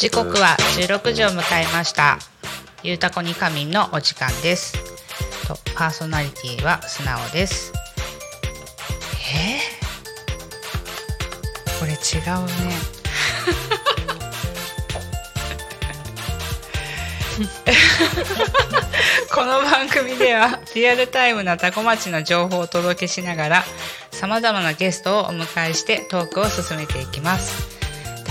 時刻は16時を迎えました。ゆうたこに仮眠のお時間です。とパーソナリティは素直です。えー、これ違うね。この番組ではリアルタイムなタコ町の情報をお届けしながらさまざまなゲストをお迎えしてトークを進めていきます。タ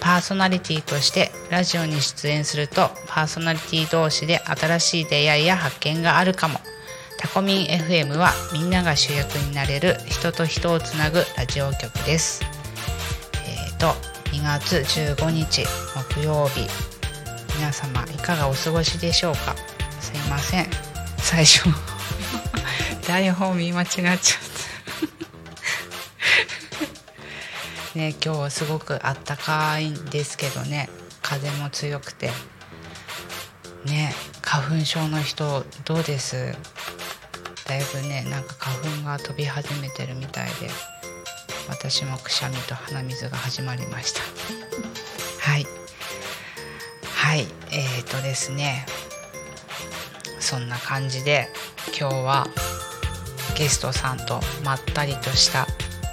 パーソナリティとしてラジオに出演するとパーソナリティ同士で新しい出会いや発見があるかも。タコミン FM はみんなが主役になれる人と人をつなぐラジオ局です。えー、と2月15日木曜日。皆様いかがお過ごしでしょうか？すいません。最初 台本見間違っちゃった。ね今日すごくあったかいんですけどね。風も強くて。ね花粉症の人どうです？だいぶねなんか花粉が飛び始めてるみたいで。私もくしゃみと鼻水が始まりました。はい。はい。えーとですね。そんな感じで今日はゲストさんとまったりとした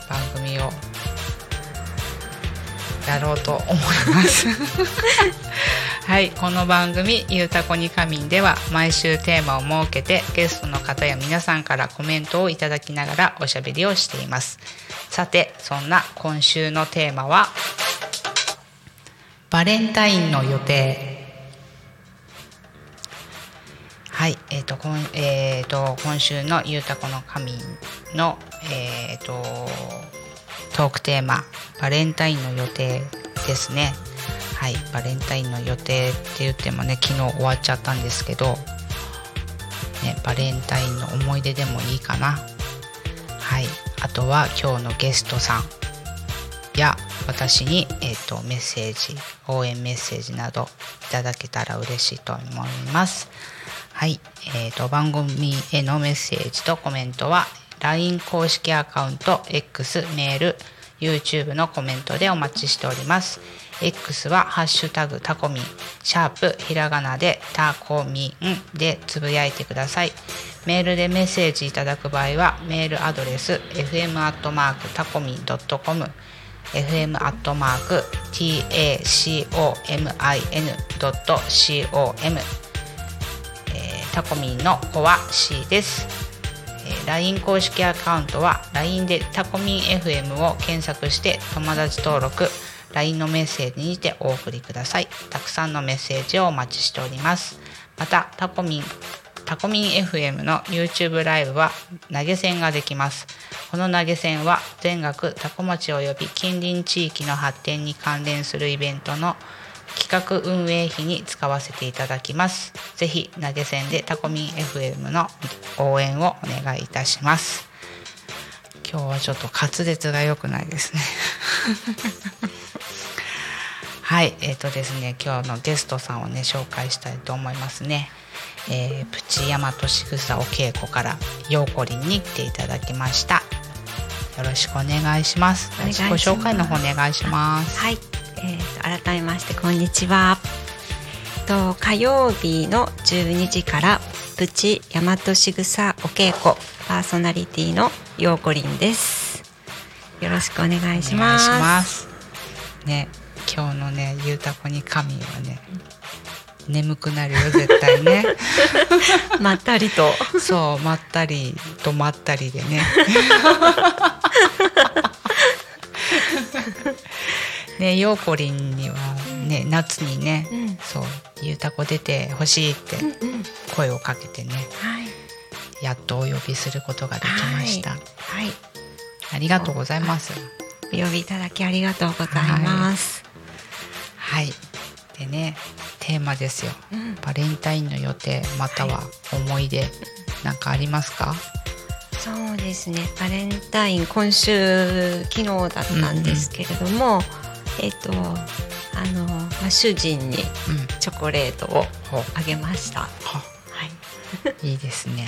番組をやろうと思います。はいこの番組「ゆうたこに仮眠」では毎週テーマを設けてゲストの方や皆さんからコメントをいただきながらおしゃべりをしています。さてそんな今週のテーマはバレンタインの予定。はい、えーとこんえー、と今週の「ゆうたこの神の」えー、とトークテーマ「バレンタインの予定」ですね。はい、バレンタインの予定って言ってもね昨日終わっちゃったんですけど、ね、バレンタインの思い出でもいいかな。はい、あとは今日のゲストさんや私に、えー、とメッセージ応援メッセージなどいただけたら嬉しいと思います。はい、えー、と番組へのメッセージとコメントは LINE 公式アカウント X メール YouTube のコメントでお待ちしております。X はハッシュタグタコミンシャープひらがなでタコミンでつぶやいてください。メールでメッセージいただく場合はメールアドレス fm アットマークタコミンドットコム fm アットマーク tacomin ドット com えタコミンの子は C です。LINE 公式アカウントは LINE でタコミン FM を検索して友達登録 LINE のメッセージにてお送りください。たくさんのメッセージをお待ちしております。またタコミンタコミン FM の YouTube ライブは投げ銭ができます。この投げ銭は全額タコ町及び近隣地域の発展に関連するイベントの企画運営費に使わせていただきます。ぜひ投げ銭でタコミン FM の応援をお願いいたします。今日はちょっと滑舌が良くないですね。はい、えっ、とですね、今日のゲストさんをね紹介したいと思いますね。えープチ大和しぐさお稽古からようこりんに来ていただきました。よろしくお願いします。自己紹介の方お願いします。はい、えーと改めましてこんにちは。と火曜日の12時からプチ大和しぐさお稽古パーソナリティのようこりんですよろしくお願いしますしますね今日のねゆうたこに神はね眠くなるよ絶対ね。まったりと。そうまったりとまったりでね。ねようこりんにはね夏にね、うん。そうゆうたこ出てほしいって声をかけてねはい。やっとお呼びすることができました、はい。ありがとうございます。お呼びいただきありがとうございます、はい。でねテーマですよ。うん。バレンタインの予定または思い出なんかありますか、そうですね。バレンタイン今週昨日だったんですけれども、えっ、とあの、まあ、主人にうん。チョコレートをあげました。ははい。いいですね、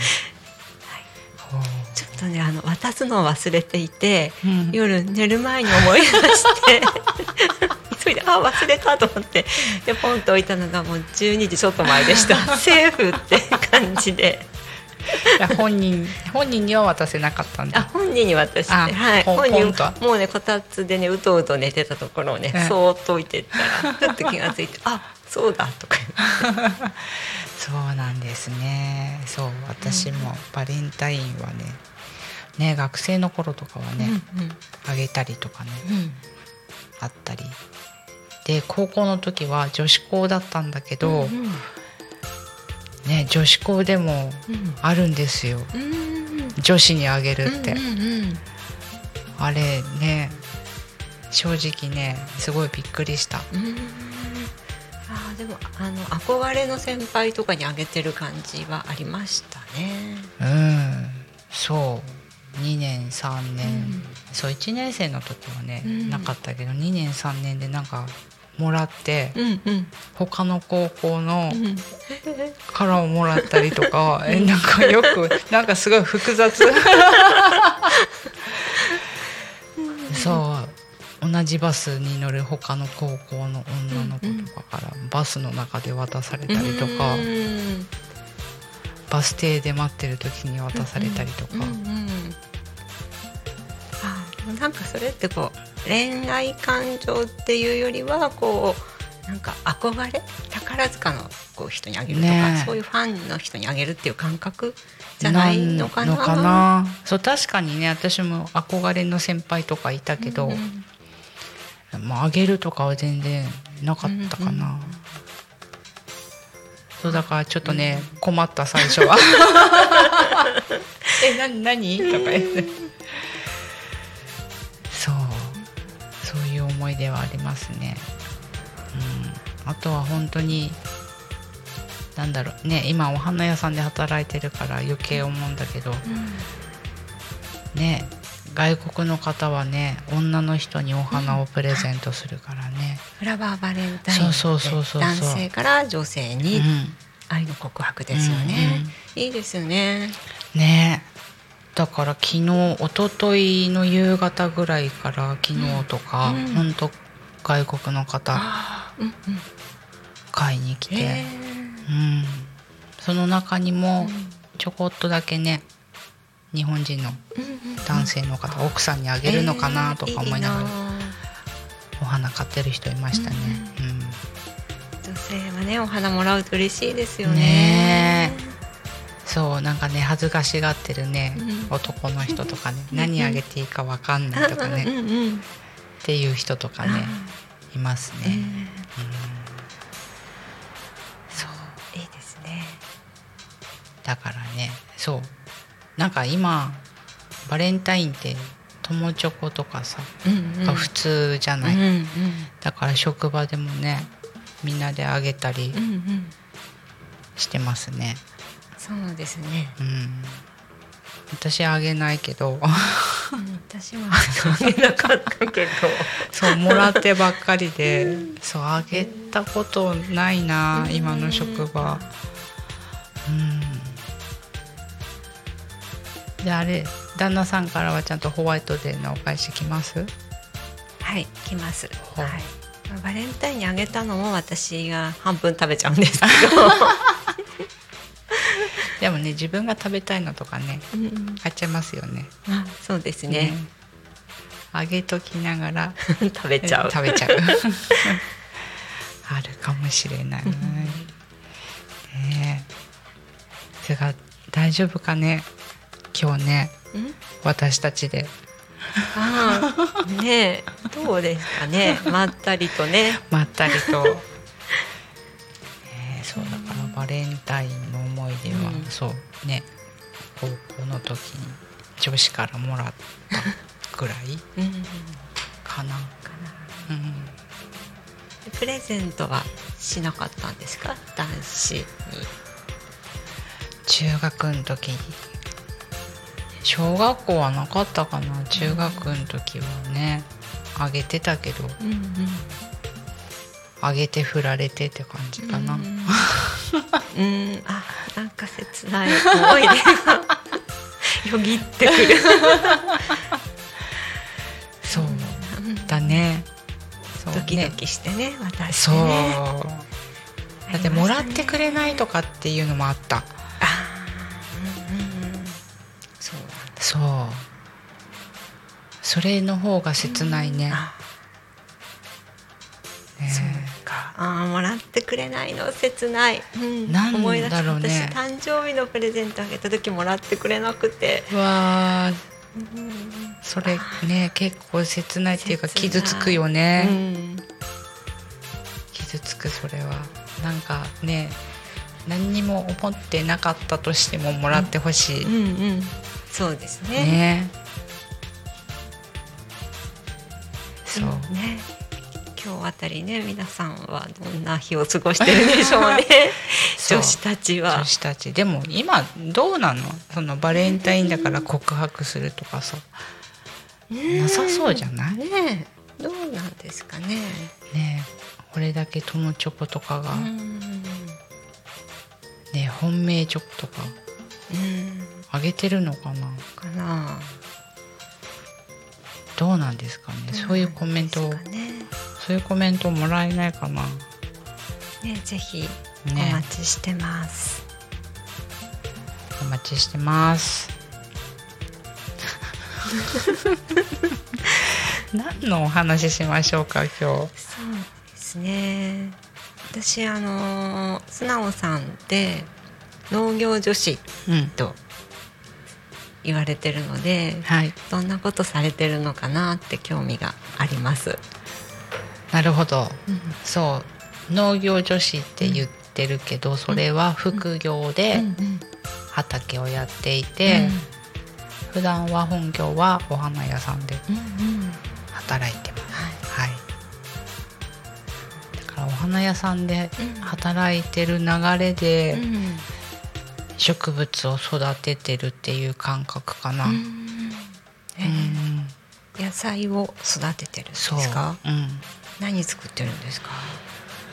ほう。ちょっとねあの渡すのを忘れていて、うん。夜寝る前に思い出して急いであ忘れたと思って。でポンと置いたのがもう12時ちょっと前でした。セーフって感じで。本人本人には渡せなかったんあだ本人に渡して。あはい。本人もうねこたつでねうとうと寝てたところをね、うん。そーっと置いてったらふっと気がついてあそうだとか そうなんですね。そう私もバレンタインはねね学生の頃とかはね、あげたりとかねうんうん。あったりで高校の時は女子校だったんだけど、うんね女子校でもうん。あるんですよ。うん女子にあげるって、うんうんあれね正直ねすごいびっくりした。うんうんあーでもあの憧れの先輩とかにあげてる感じはありましたね。うん。そう。2年3年、うん。そう1年生の時はね、うん。なかったけど2年3年でなんかもらって、うんうん。他の高校のうん。からをもらったりとか、えなんかよくなんかすごい複雑。そう。同じバスに乗る他の高校の女の子とかからバスの中で渡されたりとか、うん。バス停で待ってる時に渡されたりとか、うんうんあでもなんかそれってこう恋愛感情っていうよりはこうなんか憧れ宝塚のこう人にあげるとか、ねえ。そういうファンの人にあげるっていう感覚じゃないのかな。そう確かにね私も憧れの先輩とかいたけど、うんまあ、あげるとかは全然なかったかな、そうだからちょっとね、困った最初は。えな何？とか言って思い出はありますね。うん。あとは本当になんだろう。ね今お花屋さんで働いてるから余計思うんだけど、ね外国の方はね女の人にお花をプレゼントするからね、フラワーバレンタインそうそうそうそうそう。男性から女性にうん。愛の告白ですよね、うん。いいですよね。ねだから昨日一昨日の夕方ぐらいから昨日とか、うんほんと外国の方うんうん。買いに来て、へうん、その中にもちょこっとだけね日本人の男性の方、奥さんにあげるのかなとか思いながら、お花買ってる人いましたね。うん女性はねお花もらうと嬉しいですよね。ねそうなんかね恥ずかしがってるね、うん。男の人とかね何あげていいかわかんないとかね、うんうんうんっていう人とかねいますね、そう。いいですね。だからねそう。なんか今バレンタインって友チョコとかさ、うんうん。が普通じゃない、うんうん。だから職場でもねみんなであげたりうんうん。してますねそうですね。うん。私あげないけど。うん私もあげなかったけど。そうもらってばっかりで。そうあげたことないな今の職場。うん。であれ旦那さんからはちゃんとホワイトデーのお返し来ます？はい来ます。はい。バレンタインにあげたのも私が半分食べちゃうんですけ でもね自分が食べたいのとかねど、うん。買っちゃいますよね。あそうですね。あげときながら 食べちゃう。食べちゃう。あるかもしれない。ねえ。それが大丈夫かね？今日ねうん？私たちで。ああねえ。どうですかね？まったりとね。まったりと、えーそうだバレンタインの思い出は、うん。そうね高校の時に女子からもらったぐらい うんかな、うん、プレゼントはしなかったんですか？男子に。中学の時に。小学校はなかったかな中学の時はね。あげてたけど。うんうんあげて振られてって感じかな、うん。うん。あなんか切ない思い出がよぎってくる。そううんだね。そうね。ドキドキしてね私そう。ねだってもらってくれないとかっていうのもあった。そうそれの方が切ないね,、あねあーもらってくれないの切ない、うん、なん思い出した私誕生日のプレゼントあげた時もらってくれなくて、うわーうんそれね結構切ないっていうか傷つくようね、ん。傷つくそれは。なんかね何にも思ってなかったとしてももらってほしい、うんうんそうですね。ね。そう、んね今日あたりね皆さんはどんな日を過ごしてるでしょうね。女子たちは。女子たち。でも今どうなの？そのバレンタインだから告白するとかさ。なさそうじゃない？ねどうなんですかねえ。これだけ友チョコとかが、うん。ねえ本命チョコとか。うん。あげてるのかな？かなどうなんですかね。そういうコメントを。ねそういうコメントもらえないかな。ねぜひおね待ちしてます、お待ちしてます。何のお話ししましょうか今日。そうですね。私あの素直さんって農業女子うんと言われてるのではい。どんなことされてるのかなって興味があります。なるほど。そう。農業女子って言ってるけど、それは副業で畑をやっていて、普段は本業はお花屋さんでうん。うん。働いてます。はい。だからお花屋さんでうん。働いてる流れでうん植物を育ててるっていう感覚かな、うん。野菜を育ててるんですそう、かうん、何作ってるんですか？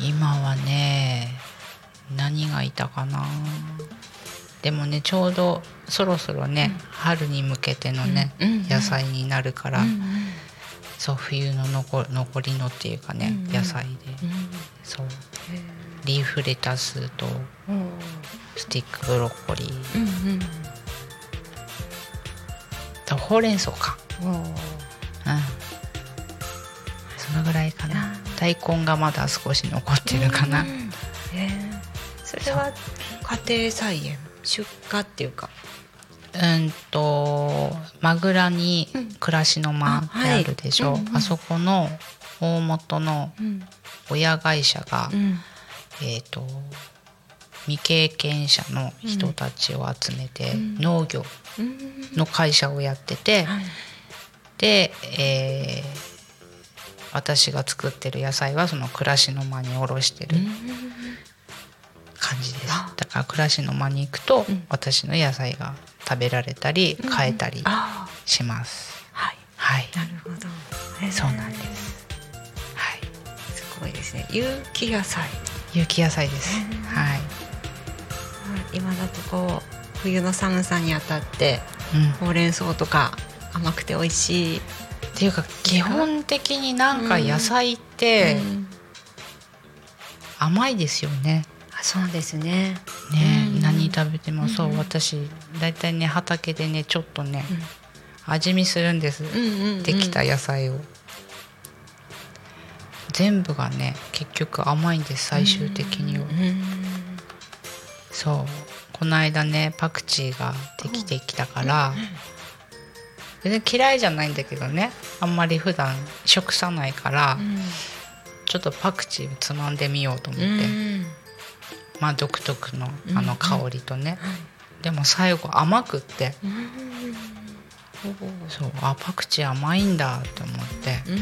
今はね何がいたかな。でもねちょうどそろそろね、春に向けてのね、うん。うん野菜になるから、うん。そう冬の残残りのっていうかね、うんうん。野菜で。うん。そう。リーフレタスとうんスティックブロッコリー。うんうん。とほうれん草か。うん。そのぐらいかな。あ大根がまだ少し残ってるかな、うん。えー。それは家庭菜園。出荷っていうか。うんとマグラに暮らしの間ってあるでしょ、あ,、あはいうんうん。そこの大元のうん。親会社が、うん。えっ、と未経験者の人たちを集めて、うん。農業うん。の会社をやってて、はい。で、えー私が作ってる野菜はその暮らしの間におろしてる感じです、あだから暮らしの間に行くと、うん。私の野菜が食べられたり買えたりあします、ーはい。はい。なるほど。へーそうなんです。はい。すごいですね。有機野菜。有機野菜です、うん。はい、今だとこう冬の寒さにあたってうん、ほうれん草とか甘くて美味しい。っていうか基本的になんか野菜って、うん。甘いですよね。あそうですね。ね、うん。何食べてもそう、うん。私だいたいね畑でねちょっとね、味見するんです、できた野菜を。全部がね結局甘いんです最終的には、うんそう。この間ねパクチーができてきたから、全然嫌いじゃないんだけどね。あんまり普段食さないから、ちょっとパクチーをつまんでみようと思って、うんまあ独特のあの香りとね、はい。でも最後甘くって。そう。あパクチー甘いんだって思って、ね、うん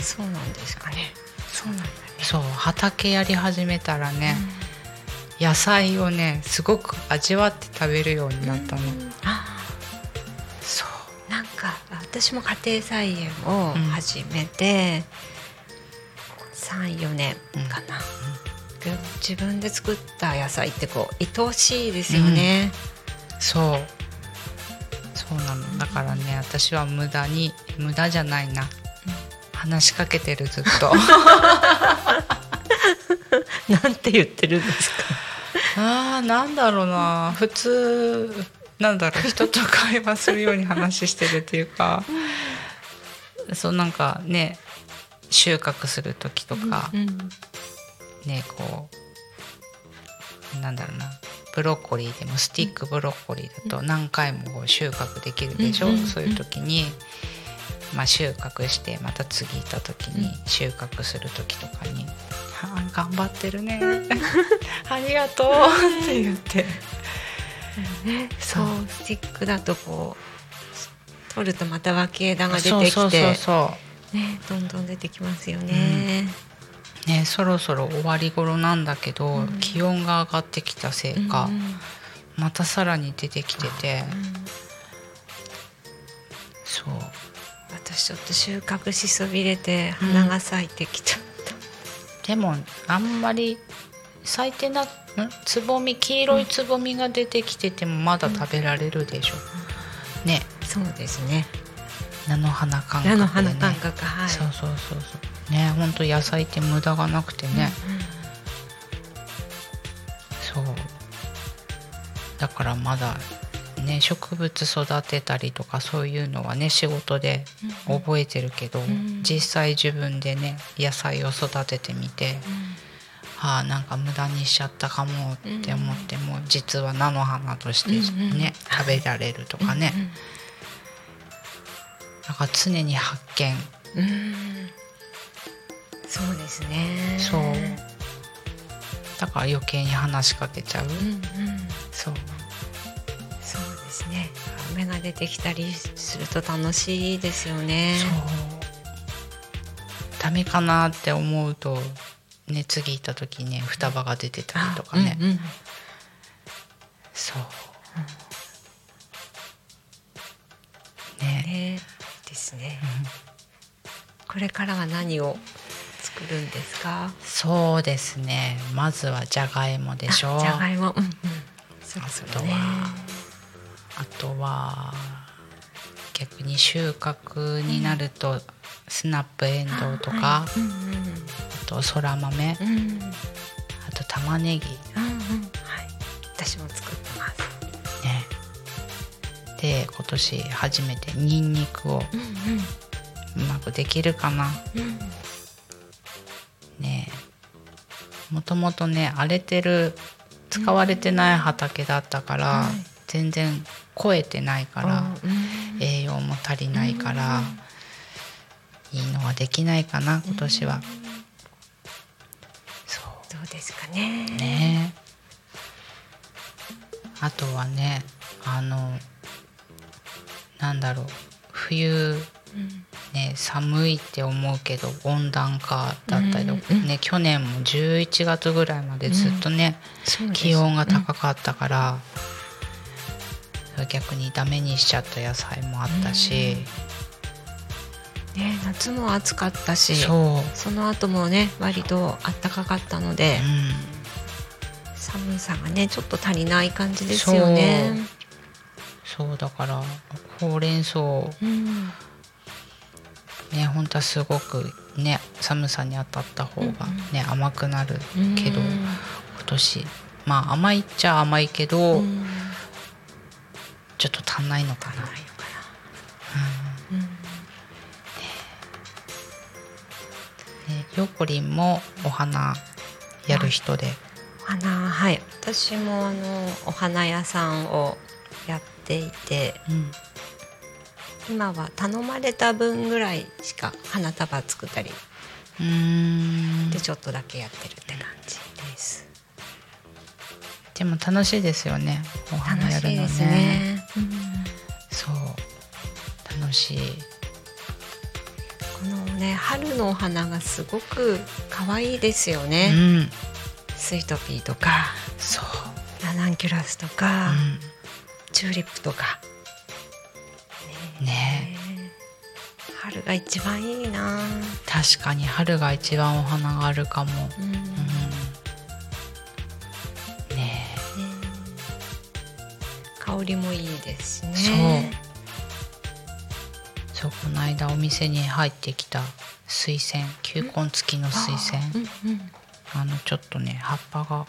そうなんですかね。そうなんだ。ねそう畑やり始めたらね、野菜をねすごく味わって食べるようになったの、あそう。なんか私も家庭菜園を始めて、34年かな、で自分で作った野菜ってこう愛おしいですよね、そう。そうなの。だからね私は無駄に無駄じゃないな、話しかけてるずっと。なんて言ってるんですか？あーなんだろうな。普通なんだろう。人と会話するように話してるっていうか、そうなんかね収穫する時とか、うんねこうなんだろうな。ブロッコリーでもスティックブロッコリーだと何回もこう収穫できるでしょ、うんうん。そういう時に、まあ、収穫してまた次行った時に収穫する時とかに「あー頑張ってるね。ありがとう」って言って。ね、そう。スティックだとこう取るとまた脇枝が出てきてねどんどん出てきますよね。ねそろそろ終わり頃なんだけど、うん。気温が上がってきたせいか、うんまたさらに出てきてて、そう私ちょっと収穫しそびれて花が咲いてきちゃった。でもあんまり咲いてなん？つぼみ黄色いつぼみが出てきててもまだ食べられるでしょ、ね。そうですね。菜の花感覚で、ね、菜の花感覚はい。そうそうそうそう。ね本当野菜って無駄がなくてね、そう。だからまだね植物育てたりとかそういうのはね仕事で覚えてるけど、ん。実際自分でね野菜を育ててみて、ああなんか無駄にしちゃったかもって思っても、実は菜の花としてね、うんうん。食べられるとかね、だから常に発見。うん。うん。そうですね。そう。だから余計に話しかけちゃう、うんうん。そうですね。芽が出てきたりすると楽しいですよね。そうダメかなって思うとね次行った時ね双葉が出てたりとかね、うんうんそう、ねねですね。これからは何を作るんですか？そうですねまずはじゃがいもでしょあじゃがいも。うんうん。そろあそろね。あとは逆に収穫になるとスナップエンドウとか、あとそら豆、あと玉ねぎ。私も作ってます。ね。で今年初めてニンニクをうまくできるかな。ね。もともとね荒れてる使われてない畑だったから、はい。全然肥えてないから、うん栄養も足りないから、いいのはできないかな今年は、そどうですかね。うね。あとはねあのなんだろう冬うん。ね寒いって思うけど温暖化だったりとか、うんね去年も11月ぐらいまでずっとね、気温が高かったから、逆にダメにしちゃった野菜もあったし、ね夏も暑かったし。その後もね割と暖かかったので、うん。寒さがねちょっと足りない感じですよね。そう。だからほうれん草。うん。ね本当はすごくね寒さに当たった方がね、甘くなるけど、うん。今年。まあ甘いっちゃ甘いけど、うんちょっと足んないのかな。ね、ヨーコリンもお花やる人で、お花はい。私もあのお花屋さんをやっていてうん。今は頼まれた分ぐらいしか花束作ったりでちょっとだけやってるって感じです。でも楽しいですよね。お花楽やるのね。ね、そう。楽しい。このね春のお花がすごく可愛いですようね、ん。スイートピーとかそう、ラナンキュラスとか、チューリップとか。うん、ね春が一番いいな、確かに春が一番お花があるかも、うんりもいいですしね。そう。この間お店に入ってきた水仙球根付きの水仙。うん。うんあのちょっとね葉っぱが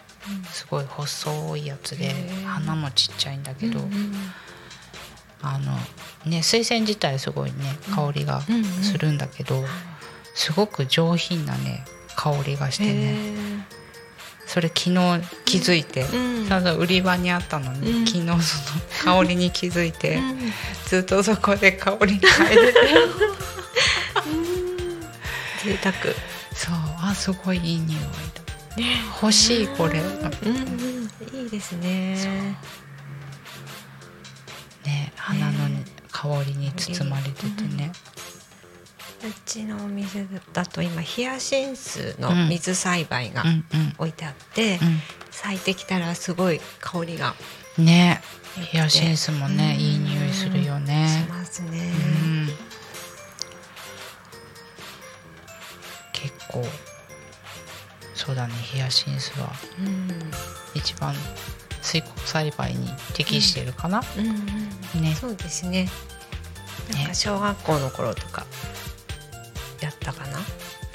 すごい細いやつで花もちっちゃいんだけど、うんうんあのね水仙自体すごいね香りがするんだけど、すごく上品なね香りがしてね。へそれ昨日気づいて、うん。ただ売り場にあったのに、うん。昨日その香りに気づいて、ーうん。ずっとそこで香りに嗅いでて。贅沢。そうあすごいいい匂いだ。欲しいこれ。うん。うん。いいですね。ね花の香りに包まれててね、うちのお店だと今ヒヤシンスの水栽培がうんうん。置いてあって、咲いてきたらすごい香りがうんねヒヤシンスもねうん。いい匂いするよしねますね、うん。結構そうだねヒヤシンスはうん。一番水耕栽培に適してるかな、うんうんね。そうですね。なんか小学校の頃とかやったかな、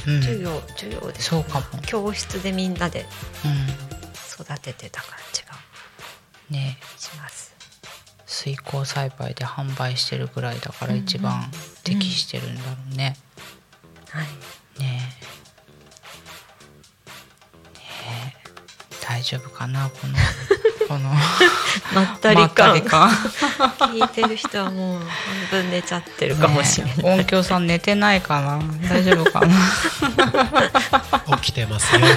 うん。授業授業で。そうかも。教室でみんなでう育ててた感じがんね。します。水耕栽培で販売してるぐらいだから一番適してるんだろうね、はい。ね。えね。え大丈夫かな？このこのまったりまった感り感。聞いてる人はもう半分寝ちゃってるかもしれない、ねえ音響さん寝てないかな。大丈夫かな。起きてますね。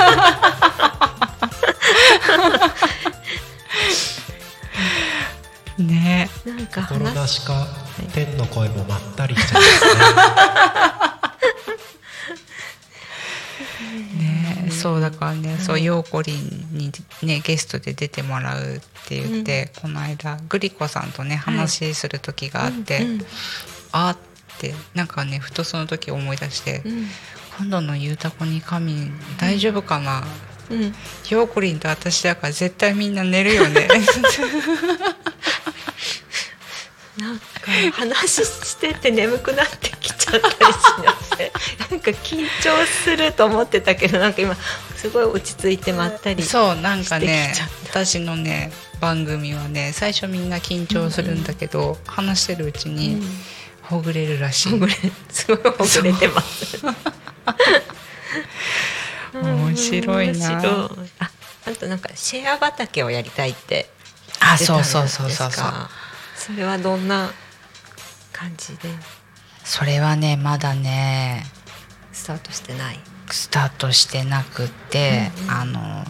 ね。なんか心な話しか天の声もまったりしちゃいますね。ねえそうだからね、そうヨーコリンにねゲストで出てもらうって言って、この間グリコさんとね話する時があって、うんあーってなんかねふとその時思い出して、うん。今度の「ゆうたこに神大丈夫かな、うん。ヨーコリンと私だから絶対みんな寝るよね。なんか話してて眠くなってきちゃったりしなくて。なんか緊張すると思ってたけどなんか今すごい落ち着いてまったりそうなんかね私のね番組はね最初みんな緊張するんだけど、話してるうちにほぐれるらしい、ほぐれ すごいほぐれてます。面白いな。ああとなんかシェア畑をやりたいってあそうそうそうそうそう。それはどんな感じで？それはねまだねスタートしてない？スタートしてなくって、うんうん。あの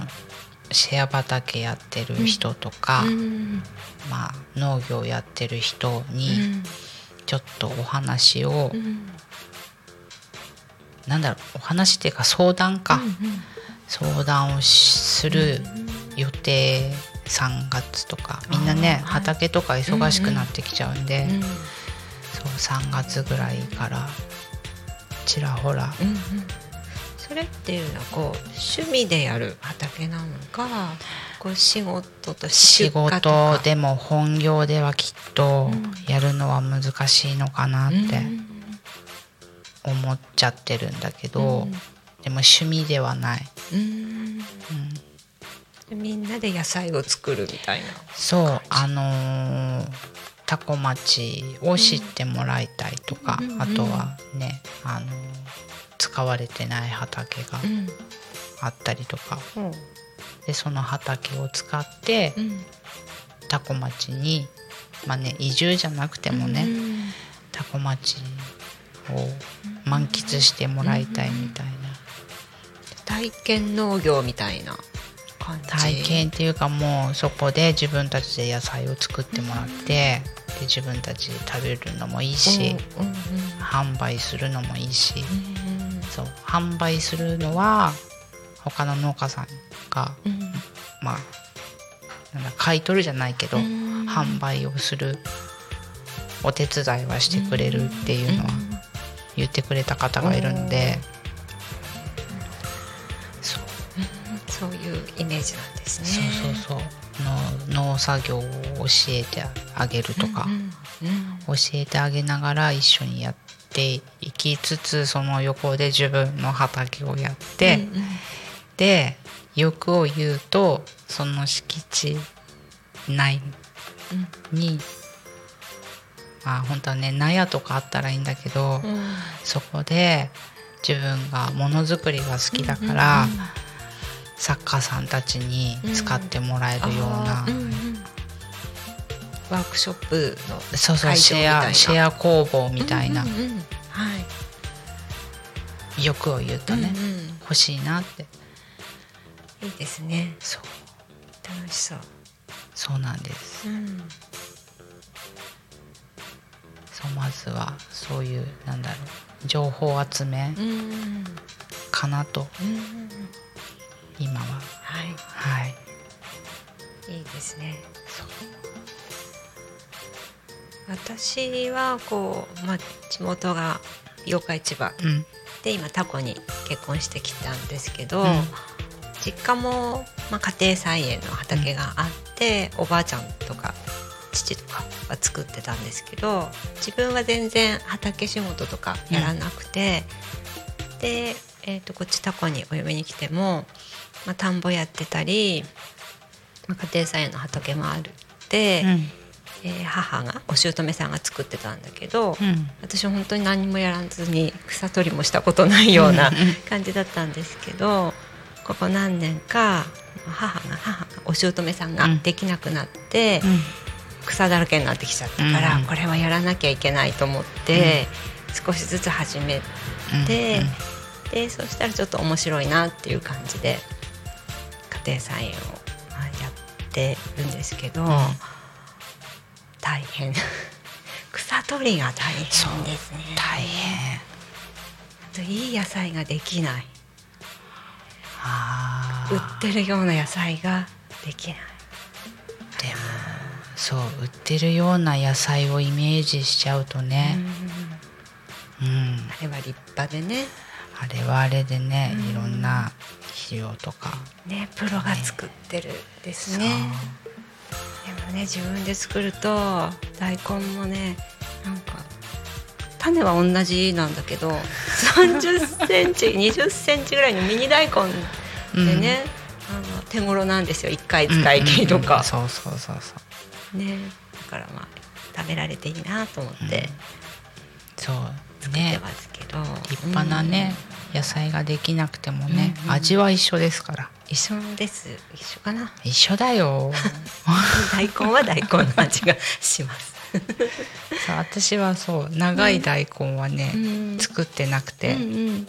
シェア畑やってる人とか、うんまあ、農業やってる人うにん。ちょっとお話を、うん。なんだろうお話っていうか相談か、相談をしする予定3月とかみんなね畑とか忙しくなってきちゃうんで、うんそう3月ぐらいからちらほら。うんうん。それっていうのはこう趣味でやる畑なのかこう仕事と仕事かでも本業ではきっとやるのは難しいのかなって、うん思っちゃってるんだけど、でも趣味ではない、うん。うん、みんなで野菜を作るみたいな。そうあのータコ町を知ってもらいたいとか、うんあとはね、あのー使われてない畑がうん。あったりとか。うん。でその畑を使ってうん。タコ町にまあね移住じゃなくてもね、うんタコ町を満喫してもらいたいみたいな。体験農業みたいな体験っていうかもうそこで自分たちで野菜を作ってもらってで自分たちで食べるのもいいしうんうん販売するのもいいし。うんそう。販売するのは他の農家さんがうん。まあなんだ買い取るじゃないけどうん。販売をするお手伝いはしてくれるっていうのは言ってくれた方がいるのでいうイメージなんですね。そうそうそう。の農作業を教えてあげるとか、うんうん教えてあげながら一緒にやっていきつつその横で自分の畑をやって、うんうん。で欲を言うとその敷地内に、まあ本当はね納屋とかあったらいいんだけど、うん。そこで自分がものづくりが好きだから、作家さんたちに使ってもらえるような、うん。うんワークショップのそうそう会シェアシェア工房みたいな、うんうんうんはい。欲を言うとね、うんうん。欲しいなって。いいですね。そう。楽しそう。そうなんです。うん。そうまずはそういうなんだろう情報集めうんかなと。うん今は。はい。はい。いいですね。私はこう、まあ、地元が八日市場。うん。で今タコに結婚してきたんですけど、うん。実家も、まあ、家庭菜園の畑があって、おばあちゃんとか父とかは作ってたんですけど自分は全然畑仕事とかやらなくて、で、えー、とこっちタコにお嫁に来ても、まあ、田んぼやってたり、まあ、家庭菜園の畑もある。って、うん。えー母がお姑さんが作ってたんだけど、うん。私は本当に何もやらずに草取りもしたことないようなうんうん感じだったんですけどここ何年か母が母がお姑さんができなくなって、草だらけになってきちゃったから、うんこれはやらなきゃいけないと思って、少しずつ始めて、うん。でそしたらちょっと面白いなっていう感じで家庭菜園をまあやってるんですけど、大変。草取りが大変ですね。大変。あといい野菜ができない。あ売ってるような野菜ができない。ーでもそう売ってるような野菜をイメージしちゃうとね、うん。あれは立派でね。あれはあれでね、いろんな肥料とか。ねプロが作ってるですね。でもね自分で作ると大根もねなんか種は同じなんだけど 30センチ20センチぐらいのミニ大根でね、あの手頃なんですよ。1回使い切りとうんうんうかん、そうそうそうそう。ね。だからまあ食べられていいなと思って。そう。作ってねますけど、立派なね、野菜ができなくてもね、味は一緒ですから。一緒です。一緒かな。一緒だよ。大根は大根の味がします。そう私はそう長い大根はね、うん。作ってなくて、うんうん。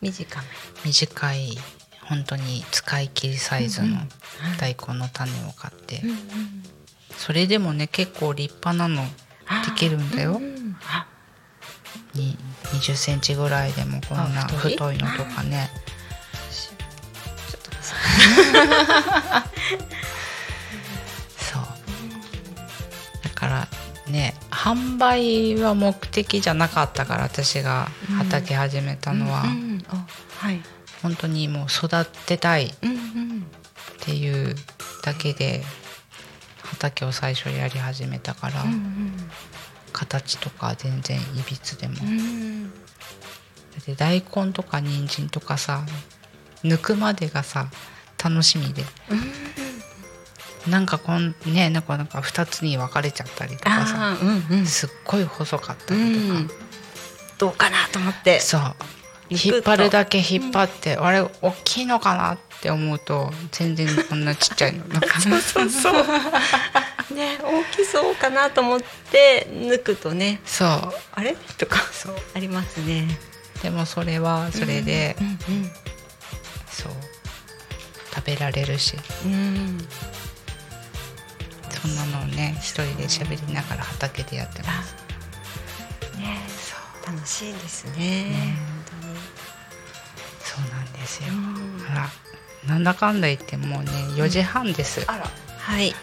短め。短い本当に使い切りサイズの大根の種を買って、それでもね結構立派なのできるんだよ、うん。あに20センチぐらいでもこんなあ太い？のとかね。そう。だからね販売は目的じゃなかったから私が畑始めたのは、うんあはい。本当にもう育てたいっうんうん。ていうだけで畑を最初やり始めたから、うん形とか全然いびつでも、だうん。って大根とか人参とかさ抜くまでがさ楽しみで、なんかこんねなんかなんか2つに分かれちゃったりとかさうんうん。すっごい細かったうりとか、ん。どうかなと思って。そう。引っ張るだけ引っ張って、あれ大きいのかなって思うと全然こんなちっちゃいの。そうそうそう ね大きそうかなと思って抜くとねそう。あれ？とかありますね。でもそれはそれで、うんそう。食べられるし。うん。うんそんなのをね一人で喋りながら畑でやってます。ね楽しいですね。そうなんですよ、本あらなんだかんだ言ってもうね4時半です、当にあら。はい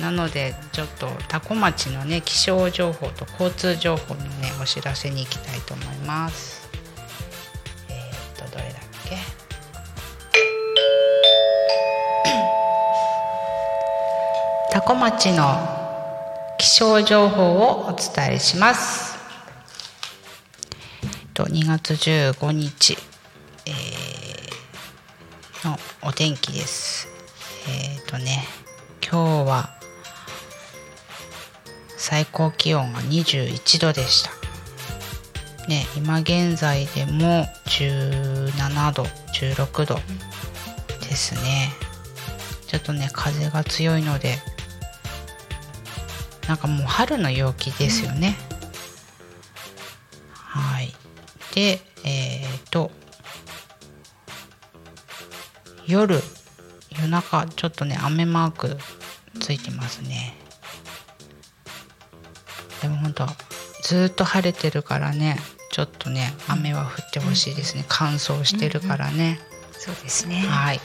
なのでちょっと多古町のね気象情報と交通情報のねお知らせに行きたいと思います。えー、っとどれだっけ？多古町の気象情報をお伝えします。えっと2月15日、えーのお天気です。えっ、とね今日は最高気温が21度でした。ね今現在でも17度16度ですね。ちょっとね風が強いのでなんかもう春の陽気ですよね、はい。でえっ、と夜夜中ちょっとね雨マークついてますね。でも本当ずーっと晴れてるからねちょっとね雨は降ってほしいですね。乾燥してるからね、そうですね。はい。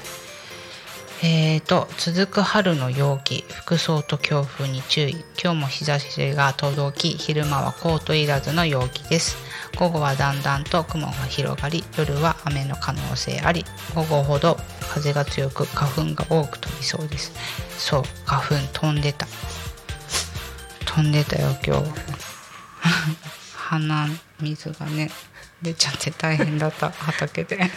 えーと続く春の陽気服装と強風に注意。今日も日差しが届き昼間はコートいらずの陽気です。午後はだんだんと雲が広がり夜は雨の可能性あり。午後ほど風が強く花粉が多く飛びそうです。そう花粉飛んでた飛んでたよ今日鼻水がね出ちゃって大変だった畑で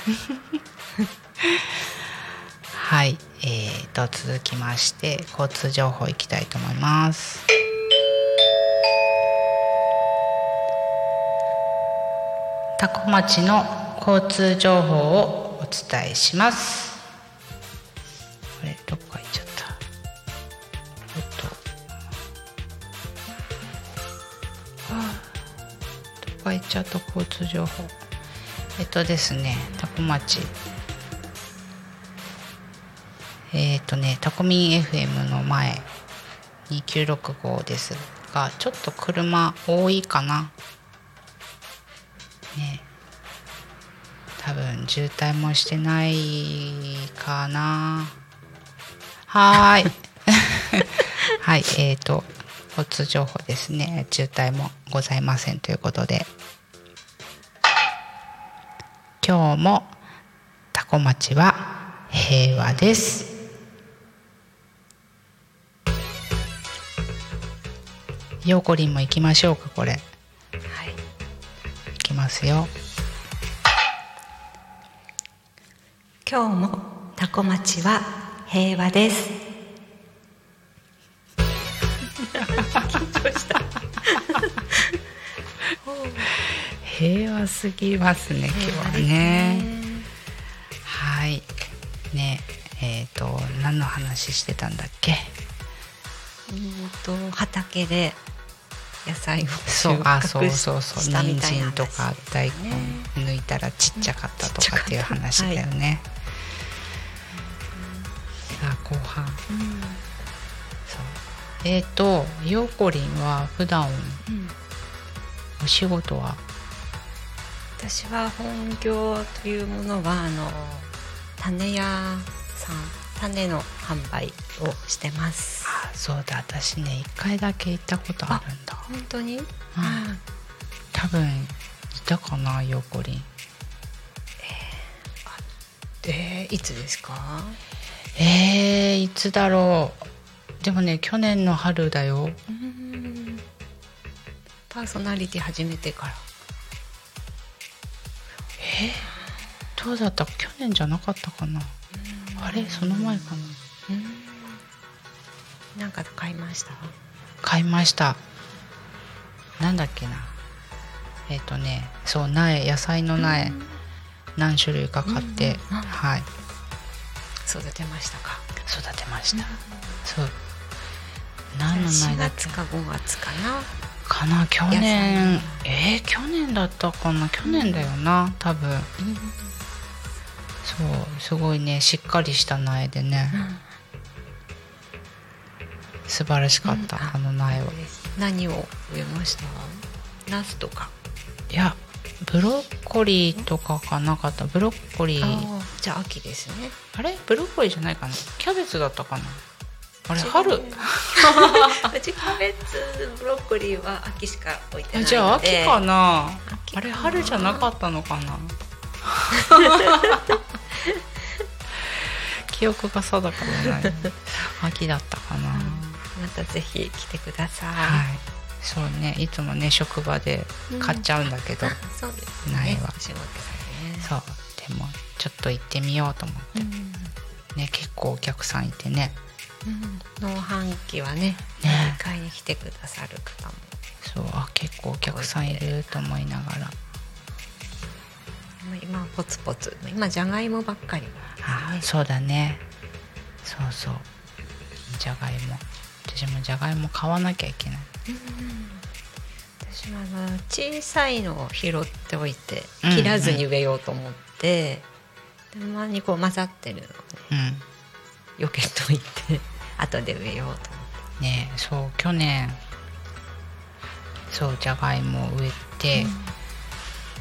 はい、えー、と続きまして交通情報いきたいと思います。多古町の交通情報をお伝えします。どっか行っちゃった交通情報。えっとですね、多古町。えっ、とね、タコミン FM の前2965ですが、ちょっと車多いかな。ね。多分渋滞もしてないかな。はーい。はい、えっ、と、交通情報ですね。渋滞もございませんということで。今日もタコ町は平和です。ヨーコリンも行きましょうかこれはい行きますよ今日もタコ町は平和です平和すぎますね今日はね。はい。ねえっ、と何の話してたんだっけ？うんと畑で野菜を収そうあそう穫そうそう人参とか大根抜いたらちっちゃかったとかっていう話だよね、さあ後半。そう。えっ、とヨーコリンは普段うん。お仕事は？私は本業というものはあの種屋さん種の販売をしてます。あそうだ。私ね一回だけ行ったことあるんだ。本当に、多分いたかなヨーコリンえーいつですか？えー、いつだろう。でもね去年の春だよ。うん。パーソナリティ始めてからどうだった？去年じゃなかったかな？あれ？その前かな？なんか買いました？買いました。なんだっけな？えっ、とねそう苗野菜の苗、何種類か買って、はい。育てましたか？育てました、そう。何の4苗だっけ？月か5月かな？かな去年。えー、去年だったかな去年だよな多分。そうすごいねしっかりした苗でね、素晴らしかった、あの苗は。何を植えました？ナスとか。いやブロッコリーとかかなかった。ブロッコリーじゃあ秋ですね。あれ？ブロッコリーじゃないかな。キャベツだったかなあれ春？うちキャベツブロッコリーは秋しか置いてないじゃあ秋かな？秋あれ春じゃなかったのかな？記憶が定かでない。秋だったかな、またぜひ来てください、はい。そうね。いつもね職場で買っちゃうんだけど、あそうですね。苗はお仕事でね。そう。でもちょっと行ってみようと思って、ね結構お客さんいてねうん。農販機はねね。買いに来てくださる方も。そうあ結構お客さんいると思いながら。今はポツポツ。今じゃがいもばっかり。あそうだね。そうそう。じゃがいも。私もじゃがいも買わなきゃいけない。私はあの小さいのを拾っておいてうん切らずに植えようと思って、でまにこう混ざってるのをねうん。避けといて後で植えようとねそう去年そうじゃがいもを植えて、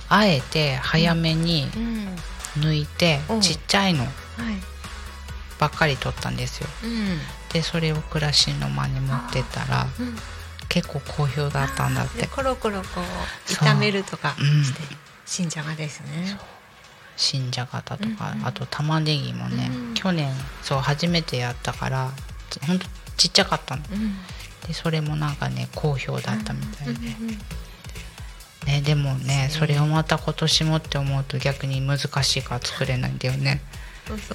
あえて早めにうん。抜いて、うん。ちっちゃいのはい。ばっかり取ったんですよ。うん。でそれを暮らしの間に持ってったらうん。結構好評だったんだって。でコロコロこう炒めるとかうん。して、新じゃがですね。新じゃがだとか、うんうん。あと玉ねぎもね、うん。去年そう初めてやったから本当ちっちゃかったの、うん、でそれもなんかね好評だったみたいで、ね、でもねそれをまた今年もって思うと逆に難しいから作れないんだよね。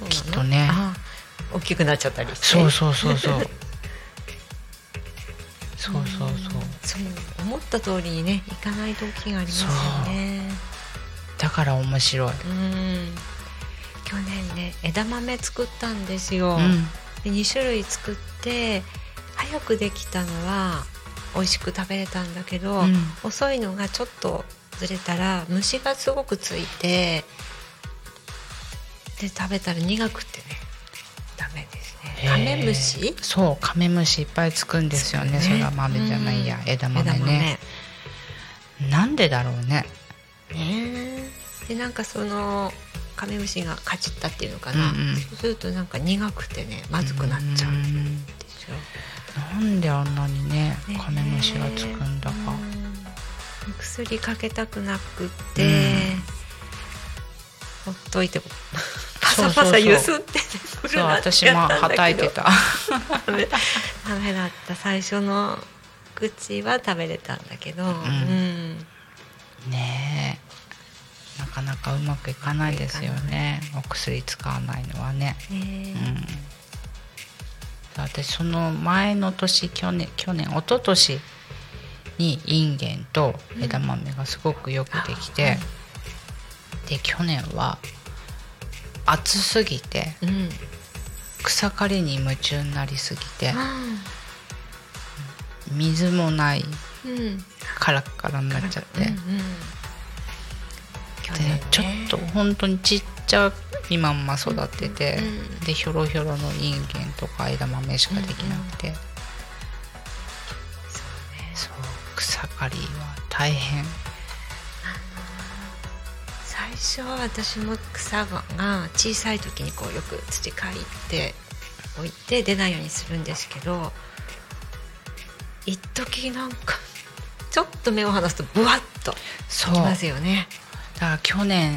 きっとね。大きくなっちゃったりして。そうそうそうそう。そうそうそう。そう思った通りにねいかない時がありますよね。だから面白い。去年ね枝豆作ったんですよ、うん。で2種類作って早くできたのは美味しく食べれたんだけど、うん。遅いのがちょっとずれたら虫がすごくついてで食べたら苦くてね。ダメですね。カメムシ？そうカメムシいっぱいつくんですよね。そら豆じゃないや、うん。枝豆ね。なんでだろうね。ね。でなんかそのカメムシがかじったっていうのかな、うんうん。そうするとなんか苦くてねまずくなっちゃうんんですよなんであんなにねねカメムシがつくんだか、うん薬かけたくなくって、ほっといて パサパサゆすってくそう私もはたいてた。ダメだった。最初の口は食べれたんだけど、うん。ねえなかなかうまくいかないですよね。お薬使わないのはね。ねうん。私その前の年去年去年一昨年にインゲンと枝豆がすごくよくできて、で去年は暑すぎてうん。草刈りに夢中になりすぎて水もないうん。うんカラッカラになっちゃって、うんうんちょっと本当にちっちゃいまんま育ってて、うん。でひょろひょろのインゲンとか枝豆しかできなくて、そう草刈りは大変。最初は私も草が小さい時にこうよく土かいておいて出ないようにするんですけど一時なんかちょっと目を離すとブワッとそうきますよね。だから去年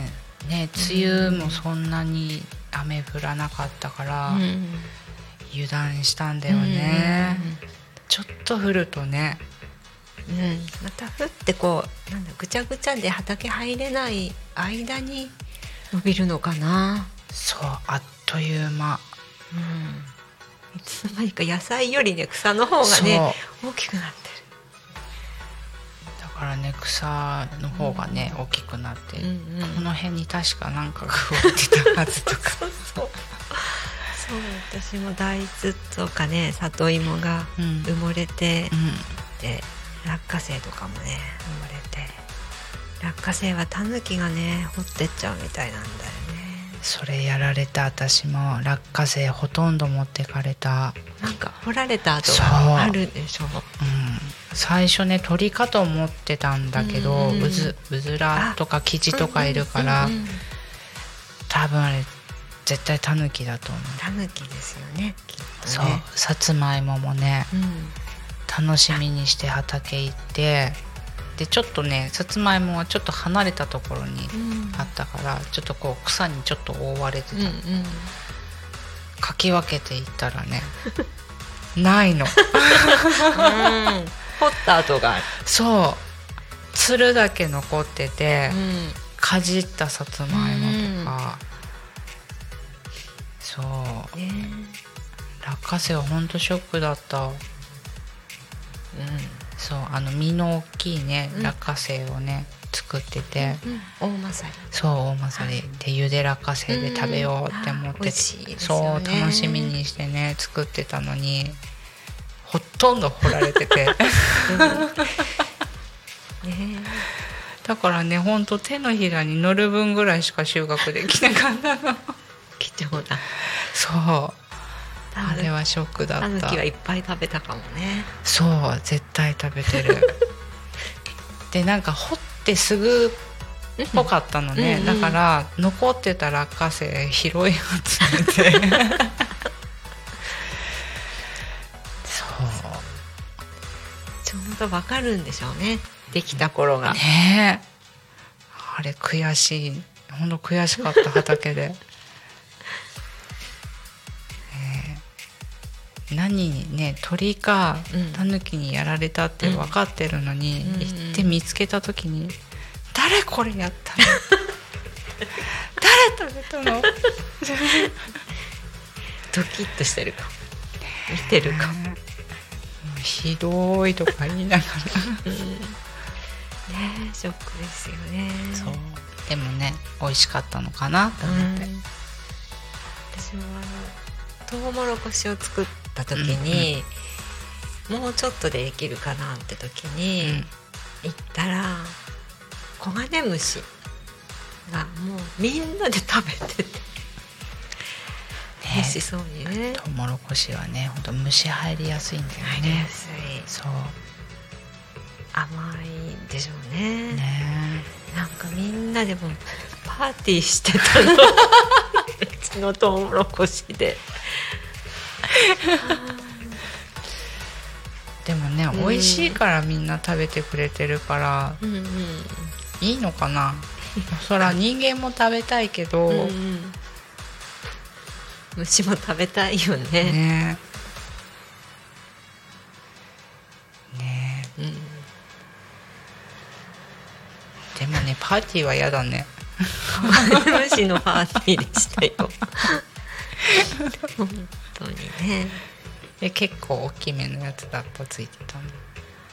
ね梅雨もそんなに雨降らなかったから、うん油断したんだよね、うんちょっと降るとね。うん、またふってこうなんだぐちゃぐちゃで畑入れない間に伸びるのかな、そうあっという間。うん、いつの間にか野菜よりね草の方がね大きくなってだからね草の方がね、大きくなって、る、うんうん。この辺に確かなんかが動いてたはずとか。そうそう私も大豆とかね里芋がうん。埋もれて、うん。で落花生とかもね埋もれて。落花生はタヌキがね掘ってっちゃうみたいなんだよね。それやられた私も落花生ほとんど持ってかれた、なんか掘られた跡があるでしょ。うん、最初ね鳥かと思ってたんだけど、うんうんうずうずらとかキジとかいるから、うんうんうん多分あれ絶対タヌキだと思う、タヌキですよねきっとそう。ねさつまいももねうん。楽しみにして畑行ってでちょっとねさつまいもはちょっと離れたところにうん。あったからちょっとこう草にちょっと覆われてた、うんうん。かき分けていったらねないの。うん掘った跡がそう。つるだけ残ってて、うん。かじったさつまいもとか、そう。ね。落花生はほんとショックだった。うん。そうあの実の大きいねうん。落花生をね作ってて、大まさり。そう大まさり。でゆで落花生で食べようって思って、うん。そう楽しみにしてね作ってたのにほとんど掘られてて。ねだからねほんと手のひらに乗る分ぐらいしか収穫できなかったの。貴重だ。そう。あれはショックだった。キはいっぱい食べたかもね。そう絶対食べてる。でなんか掘ってすぐっぽかったのね、うんうんだから残ってた落花生拾い集めて ちょうどわかるんでしょうね。できた頃が、ねえ。あれ悔しい。本当悔しかった畑で、何にね鳥かうん。タヌキにやられたって分かってるのに、うん行って見つけた時に「誰これやったの？誰食べたの?」ドキッとしてるかも。見てるかひどいとか言いながら。ショックですよね。そう。でもね美味しかったのかなと思って、うん。私もあのトウモロコシを作った時に、もうちょっとでできるかなって時に、行ったらコガネムシがもうみんなで食べてて、美味しそうにねトウモロコシはねほんと虫入りやすいんだよ入りやねすい。そう。甘いんでしょうね。ね。なんかみんなでもパーティーしてたの。うちのトウモロコシで。でもね、うん。美味しいからみんな食べてくれてるからうんうん。いいのかな。そら人間も食べたいけど、うんうん虫も食べたいよね。ね。ね。うんでもねパーティーは嫌だね。虫のパーティーでしたよ。本当にね。で結構大きめのやつだったついてたの？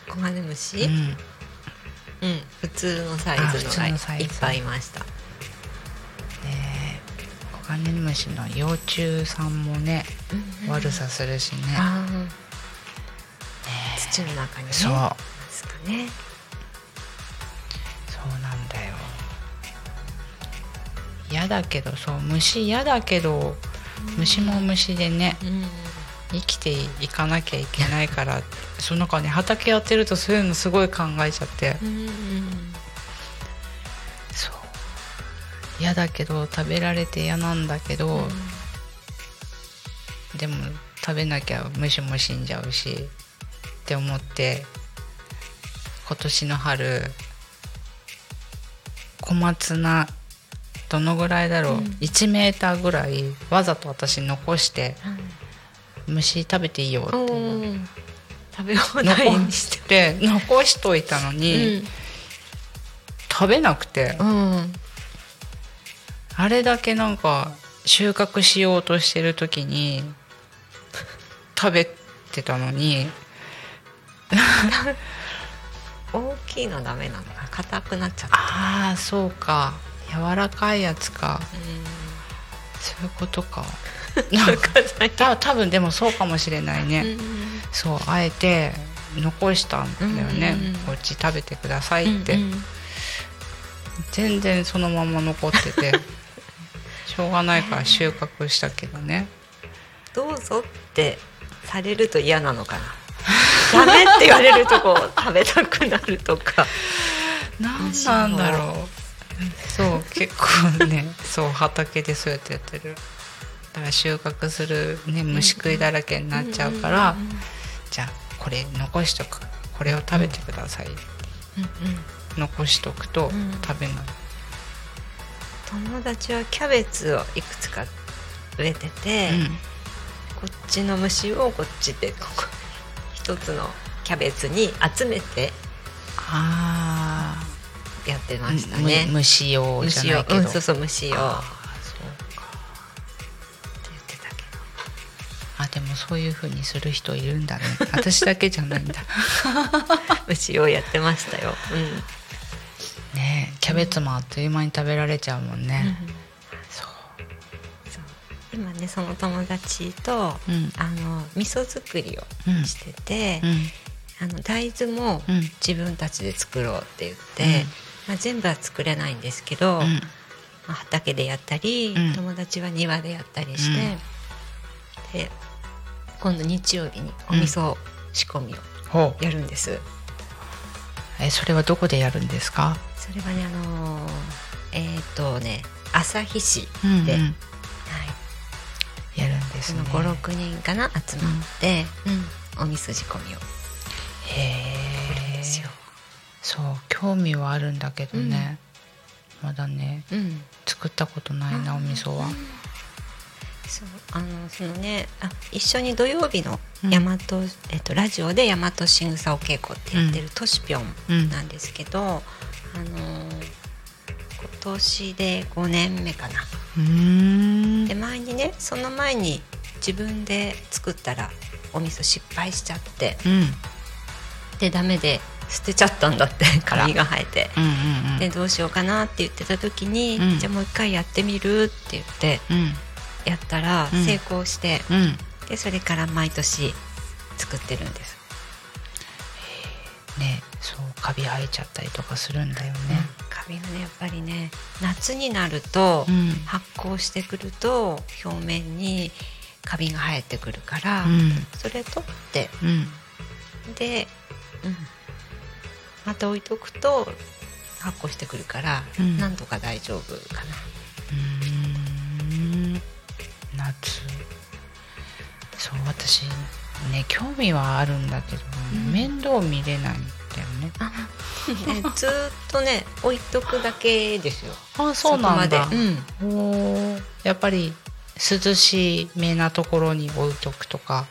コガネムシ、ううんん普通のサイあズのがいっぱいいましたでコガネムシの幼虫さんもね悪さするしね。あー。土の中にね。そう。ますかね。そうなんだよ。嫌だけどそう虫嫌だけど虫も虫でねうん。生きていかなきゃいけないからその中ね畑やってるとそういうのすごい考えちゃって。うんそう嫌だけど食べられて嫌なんだけど、でも食べなきゃ虫も死んじゃうしって思って今年の春小松菜どのぐらいだろう、1メーターぐらいわざと私残して虫食べていいよって食べ放題にして。で残しといたのに、食べなくて、うんあれだけなんか収穫しようとしてる時に食べてたのに。大きいのダメなのか硬くなっちゃった。ああそうか。柔らかいやつか。そういうことか。なんかた多分でもそうかもしれないね、そうあえて残したんだよね、うんうんうん。こっち食べてくださいって、うんうん。全然そのまま残っててしょうがないから収穫したけどね。どうぞってされると嫌なのかな？ダメって言われるとこう食べたくなるとか。何なんだろう。そう結構ねそう畑でそうやってやってるだから収穫する、ね、虫食いだらけになっちゃうから、じゃあこれ残しとくこれを食べてください、残しとくとん。食べない、友達はキャベツをいくつか植えてて、うん。こっちの虫をこっちでここ一つのキャベツに集めてあやってましたあ、ね。む虫用じゃ虫をないけど、うん、そうそう虫をってあでもそういう風にする人いるんだね。私だけじゃないんだ。虫をやってましたよ、うんねえキャベツもあっという間に食べられちゃうもんね、そうそう。今ねその友達と、うん。あの味噌作りをうんしてて、うん。あの大豆もうん。自分たちで作ろうって言って、うん。まあ、全部は作れないんですけど、うん。まあ、畑でやったり、うん。友達は庭でやったりして、で今度日曜日にお味噌仕込みをやるんです。えそれはどこでやるんですか？それはねあのーえっ、とね旭市で、うんうん。はい、やるんですね。56人かな集まって、うん。お味噌仕込みを。へえですよ。そう興味はあるんだけどね、まだねうん。作ったことないなお味噌はそうあのそのねあ一緒に土曜日のうん。大和、えっと、ラジオで大和しぐさお稽古ってやってるとしぴょうん。んなんですけど、あの今年で5年目かな。で前にねその前に自分で作ったらお味噌失敗しちゃってうん。でダメで捨てちゃったんだって髪が生えて。うんうん。でどうしようかなって言ってた時に、うん。じゃあもう一回やってみるって言ってうんやったらうん。成功して、うん。でそれから毎年作ってるんです、ねそうカビ生えちゃったりとかするんだよね。カビがねやっぱりね夏になると、うん。発酵してくると表面にカビが生えてくるから、うん。それ取ってうん。で、うん、また置いとくと発酵してくるから、うん。なんとか大丈夫かな。うーん夏。そう私ね興味はあるんだけど、面倒見れないんだよね。ね ずーっとね置いとくだけですよ。あそうなんだ。そこまで、うん、やっぱり涼しめなところに置いとくとか。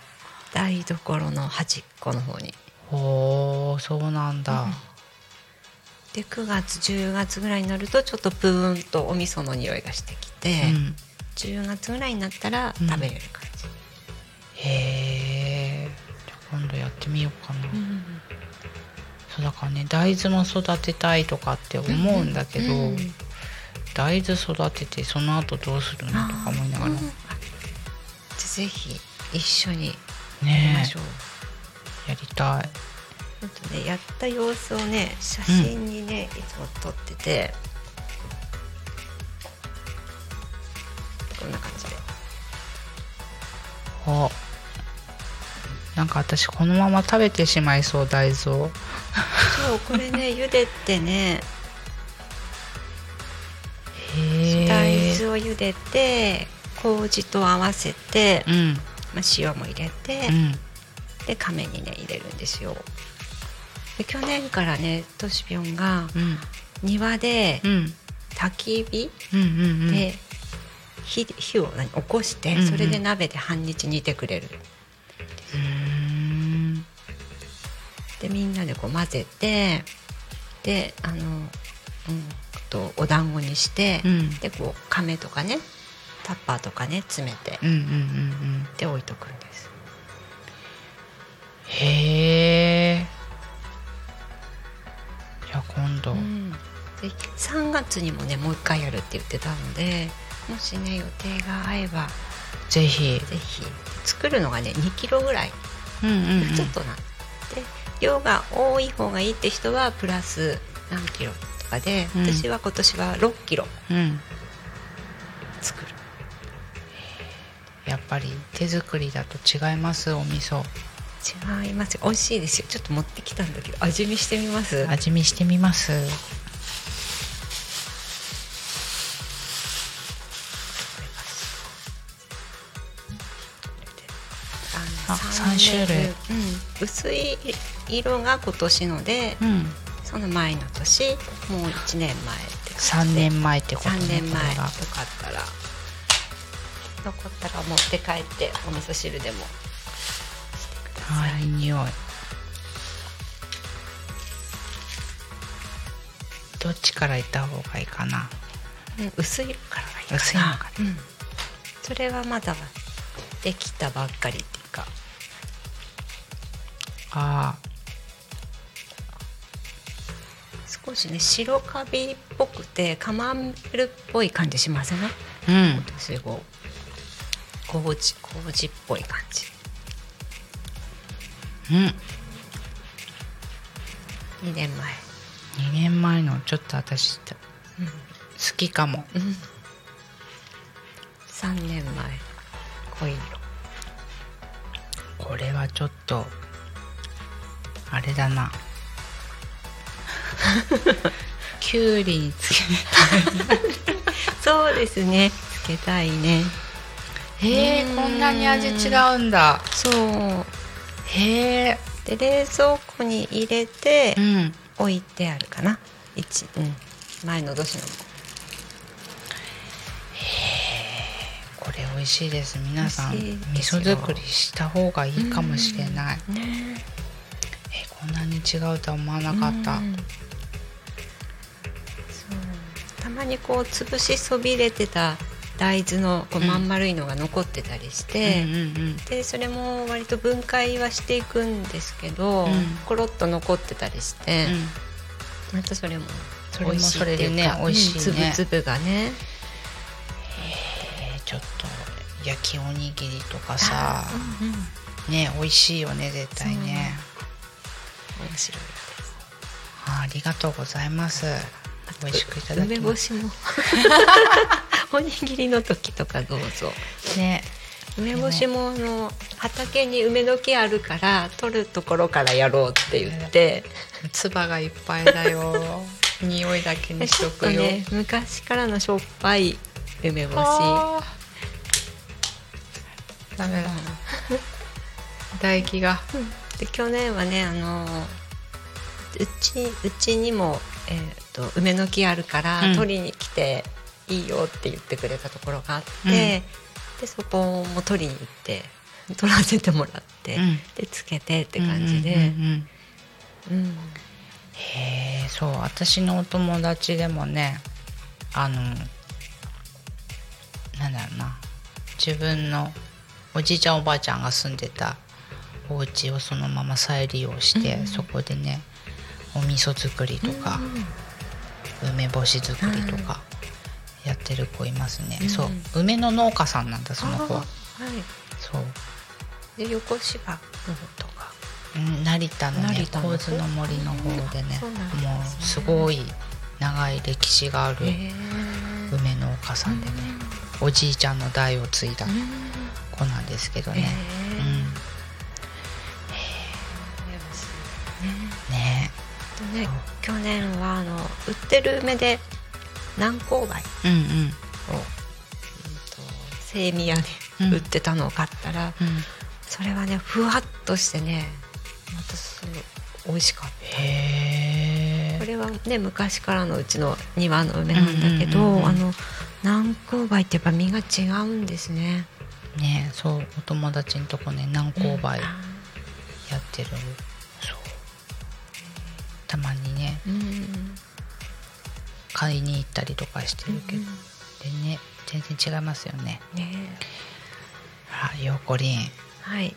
台所の端っこの方に。おーそうなんだ、で9月10月ぐらいになるとちょっとプーンとお味噌の匂いがしてきて、うん10月ぐらいになったらうん。食べれる感じ、へえ今度やってみようかな、そうだからね大豆も育てたいとかって思うんだけど、うん大豆育ててその後どうするのとか思いながら、うんぜひ一緒にやりねましょう、えやりたい。ちょっとねやった様子をね写真にね、いつも撮っててあなんか私このまま食べてしまいそう大豆を。そうこれね 茹でてね。へ大え豆を茹でて麹と合わせて、うん。まあ、塩も入れて、うん。で亀にね入れるんですよ。で去年からねとしぴょんがうん。庭でうん。焚き火うんうんうん。で、火火を何起こして、それで鍋で半日煮てくれる。うーん。みんなでこう混ぜてであの、うん、とお団子にして、うん。でこう亀とかねタッパーとかね詰めてうんうんうんうん。で置いとくんです。へえじゃあ今度、うん、で3月にもねもう一回やるって言ってたのでもしね予定が合えばぜひぜひ。作るのがね2キロぐらい。うんうんうん。ちょっとなんで量が多い方がいいって人はプラス何キロとかで、うん。私は今年は6キロうん。作る。やっぱり手作りだと違いますお味噌。違います。よ美味しいですよ。ちょっと持ってきたんだけど味見してみます？味見してみますあ三種類。うん、薄い色が今年ので、うん。その前の年もう1年前って感じ3で年前ってことね3年前これがとかあったら残ったら持って帰ってお味噌汁でもしてください、あいい匂い。どっちからいった方がいいかな？うん薄いからがいいかな。薄いのかうん、それはまだできたばっかりっていうかあ少しね白カビっぽくてカマンベールっぽい感じしません？ーうん。私こう麹麹っぽい感じ。うん。2年前。2年前のちょっと私好きかも。3年前。濃い色。これはちょっとあれだな。きゅうりにつけそうですね。つけたいね。へえこんなに味違うんだ。そう。へえ。で冷蔵庫に入れてうん。置いてあるかな。一うん。前の年の。もこれ美味しいです。皆さん美味噌作りした方がいいかもしれない。ねえこんなに違うとは思わなかった。うん。そう。たまにこう潰しそびれてた大豆のこううんまん丸いのが残ってたりして、うんうんうん。でそれも割と分解はしていくんですけど、うん。コロッと残ってたりして、またそれもそれも美味しいっていうかそれでね美味しいね。うん粒々がね。えーちょっと焼きおにぎりとかさね美味しいよね絶対ね面白いです。あありがとうございます。美味しくいただき梅ます。干しも。おにぎりの時とかどうぞ。ね。梅干しもあの畑に梅の木あるから取るところからやろうって言って。唾がいっぱいだよ。匂いだけにしととくよ、ね昔からのしょっぱい梅干し。ダメだ 唾液がで去年はねあのうちうちにも、えー、と梅の木あるから、うん。取りに来ていいよって言ってくれたところがあって、でそこも取りに行って取らせてもらって、うん。でつけてって感じで、うんうんうんうん。うん。へえそう私のお友達でもねあのなんだろうな自分のおじいちゃんおばあちゃんが住んでたお家をそのまま再利用して、そこでねお味噌作りとか、梅干し作りとかやってる子いますね、うん。そう。梅の農家さんなんだその子は。はそう。いで横芝の方とか。うん成田のね神津の森の方でねね。もうすごい長い歴史があるへ梅農家さんでね、おじいちゃんの代を継いだー子なんですけどへね、うんね去年はあの売ってる梅で南高梅を、うんうん。うんと精味屋でうん売ってたのを買ったら、うん。それはねふわっとしてねまたすごい美味しかった。へえこれはね昔からのうちの庭の梅なんだけど、うんうんうんうん。あの南高梅ってやっぱ実が違うんですね。ねそうお友達のとこね南高梅やあってる、そうたまにねうん買いに行ったりとかしてるけど、でね全然違いますよね。ねあようこりんはい。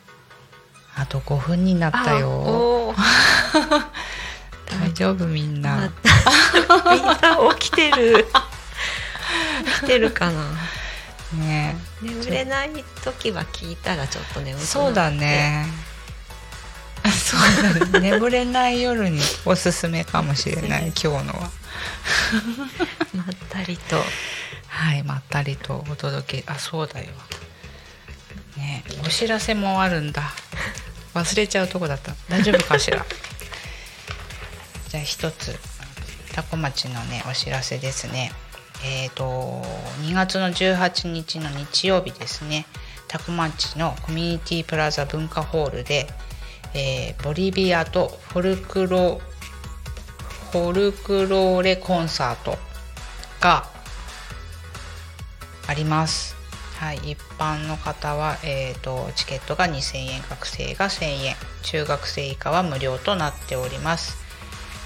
あと5分になったよ。大丈夫みんな、みんな起きてる。起きてるかな。ね眠れない時は聞いたらちょっと眠そうだね そうだね。眠れない夜におすすめかもしれない今日のは。まったりと。はいまったりとお届け。あそうだよ。ねお知らせもあるんだ。忘れちゃうとこだった。大丈夫かしら？じゃあ一つ多古町のねお知らせですね。えっ、と2月の18日の日曜日ですね。多古町のコミュニティプラザ文化ホールで、えーボリビアとフォルクロフォルクローレコンサートがあります。はい、一般の方は、えー、とチケットが2000円学生が1000円中学生以下は無料となっております、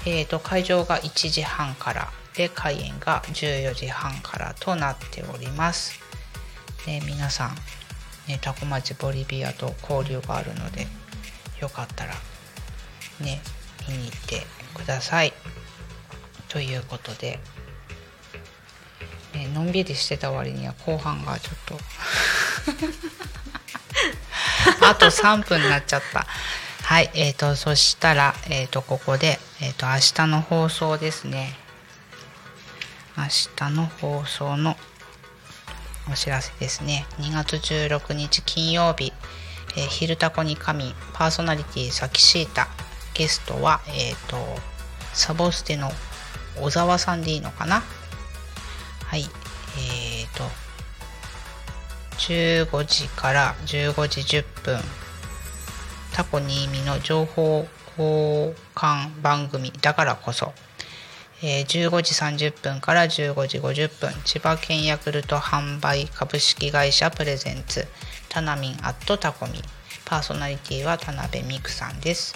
えー、と会場が1時半からで開演が14時半からとなっておりますで皆さん、ね、タコ町ボリビアと交流があるのでよかったらね見に行ってください。ということでね、のんびりしてた割には後半がちょっと あと3分になっちゃった。はいえー、とそしたら、えー、とここで、えー、と明日の放送ですね。明日の放送のお知らせですね。2月16日金曜日「えー、昼タコに神」パーソナリティサキシータ。ゲストは、えー、とサボステの小沢さんでいいのかな？はい、えーと、15時から15時10分、タコ新見の情報交換番組。だからこそ、えー15時30分から15時50分、千葉県ヤクルト販売株式会社プレゼンツ、タナミンアットタコミ、パーソナリティは田辺美久さんです。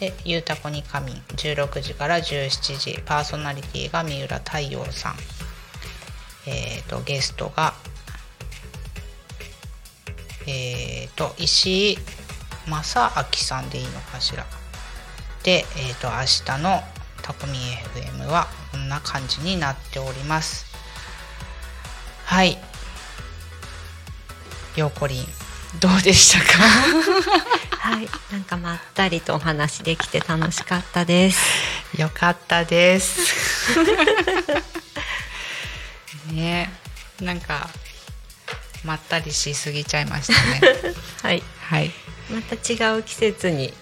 で、ゆうたこにかみん16時から17時、パーソナリティが三浦太陽さん。えー、とゲストが、えー、と石井正明さんでいいのかしら。で、えー、と明日のタコミ FM はこんな感じになっております。はい。ようこりん、どうでしたか？はいなんかまったりとお話できて楽しかったですよかったです。ねなんかまったりしすぎちゃいましたね。はいはい。また違う季節に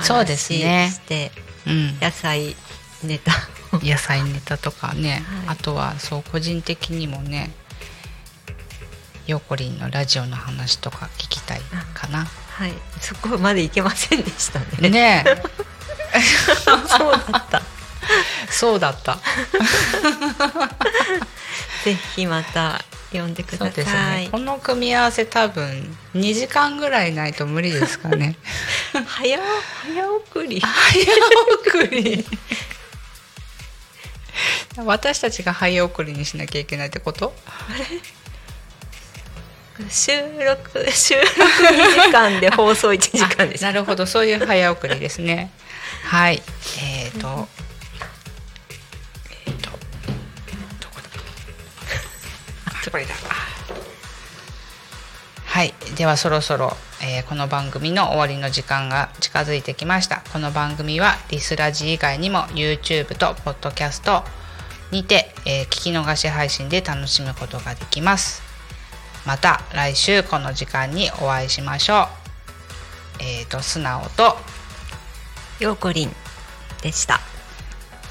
そうですねしてうん。野菜ネタを野菜ネタとかね、はいあとはそう個人的にもねヨーコリンのラジオの話とか聞きたいかな。はいそこまでいけませんでしたねねえそうだったそうだった。ぜひまた読んでください。この組み合わせ多分2時間ぐらいないと無理ですかね。早早送り 早送り。私たちが早送りにしなきゃいけないってこと？収録収録2時間で放送1時間でしあなるほど。そういう早送りですね。はい。えーとえーとどこだ？あこれだ。はい。ではそろそろ、えーこの番組の終わりの時間が近づいてきました。この番組はリスラジ以外にも YouTube と Podcast にて、え聞き逃し配信で楽しむことができます。また来週この時間にお会いしましょう。えー、と素直とようこりんでした。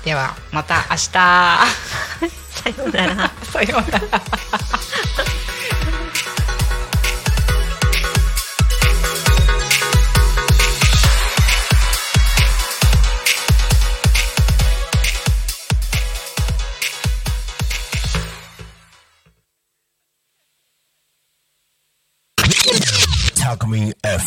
ではまた明日。さようなら。さようなら Alchemy FM.